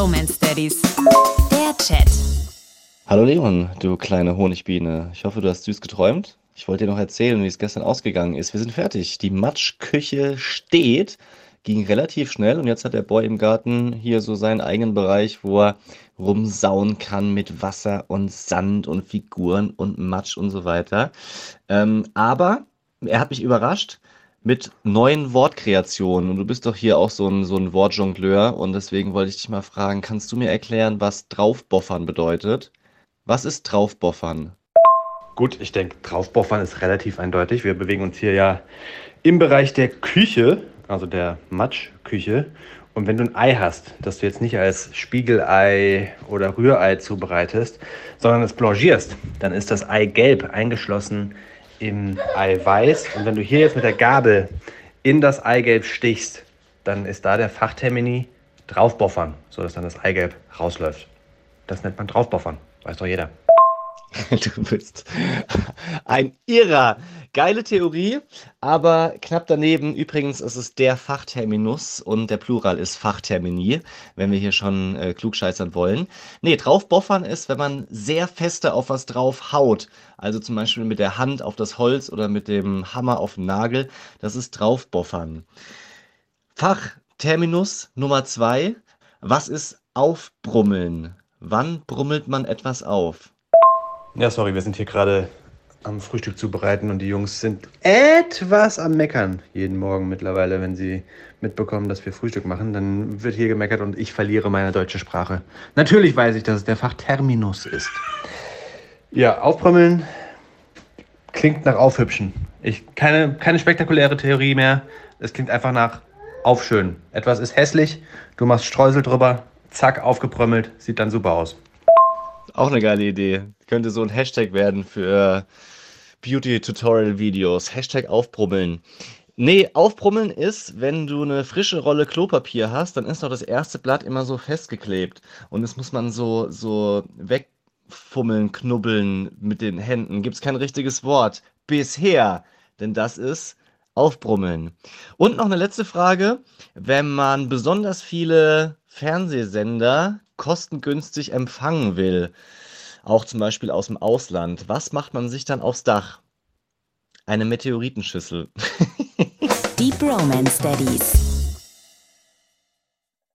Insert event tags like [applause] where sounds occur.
Bromance Daddies. Der Chat. Hallo Leon, du kleine Honigbiene. Ich hoffe, du hast süß geträumt. Ich wollte dir noch erzählen, wie es gestern ausgegangen ist. Wir sind fertig. Die Matschküche steht. Ging relativ schnell und jetzt hat der Boy im Garten hier so seinen eigenen Bereich, wo er rumsauen kann mit Wasser und Sand und Figuren und Matsch und so weiter. Ähm, aber er hat mich überrascht mit neuen Wortkreationen. Und du bist doch hier auch so ein, so ein Wortjongleur. Und deswegen wollte ich dich mal fragen, kannst du mir erklären, was draufboffern bedeutet? Was ist draufboffern? Gut, ich denke, draufboffern ist relativ eindeutig. Wir bewegen uns hier ja im Bereich der Küche, also der Matschküche. Und wenn du ein Ei hast, das du jetzt nicht als Spiegelei oder Rührei zubereitest, sondern es blanchierst, dann ist das Ei gelb eingeschlossen im Eiweiß. Und wenn du hier jetzt mit der Gabel in das Eigelb stichst, dann ist da der Fachtermini draufboffern, sodass dann das Eigelb rausläuft. Das nennt man draufboffern, weiß doch jeder. [laughs] Du bist ein Irrer. Geile Theorie, aber knapp daneben. Übrigens ist es der Fachterminus und der Plural ist Fachtermini, wenn wir hier schon äh, klugscheißern wollen. Nee, draufboffern ist, wenn man sehr feste auf was drauf haut. Also zum Beispiel mit der Hand auf das Holz oder mit dem Hammer auf den Nagel. Das ist draufboffern. Fachterminus Nummer zwei. Was ist aufbrummeln? Wann brummelt man etwas auf? Ja, sorry, wir sind hier gerade am Frühstück zubereiten und die Jungs sind etwas am Meckern jeden Morgen mittlerweile, wenn sie mitbekommen, dass wir Frühstück machen. Dann wird hier gemeckert und ich verliere meine deutsche Sprache. Natürlich weiß ich, dass es der Fachterminus ist. Ja, aufbrummeln klingt nach Aufhübschen. Ich, keine, keine spektakuläre Theorie mehr. Es klingt einfach nach Aufschönen. Etwas ist hässlich, du machst Streusel drüber, zack, aufgebrömmelt, sieht dann super aus. Auch eine geile Idee. Könnte so ein Hashtag werden für Beauty-Tutorial-Videos. Hashtag aufbrummeln. Nee, aufbrummeln ist, wenn du eine frische Rolle Klopapier hast, dann ist doch das erste Blatt immer so festgeklebt. Und das muss man so, so wegfummeln, knubbeln mit den Händen. Gibt es kein richtiges Wort. Bisher. Denn das ist aufbrummeln. Und noch eine letzte Frage. Wenn man besonders viele Fernsehsender kostengünstig empfangen will, auch zum Beispiel aus dem Ausland, was macht man sich dann aufs Dach? Eine Meteoritenschüssel. [laughs] Deep Romance Daddies.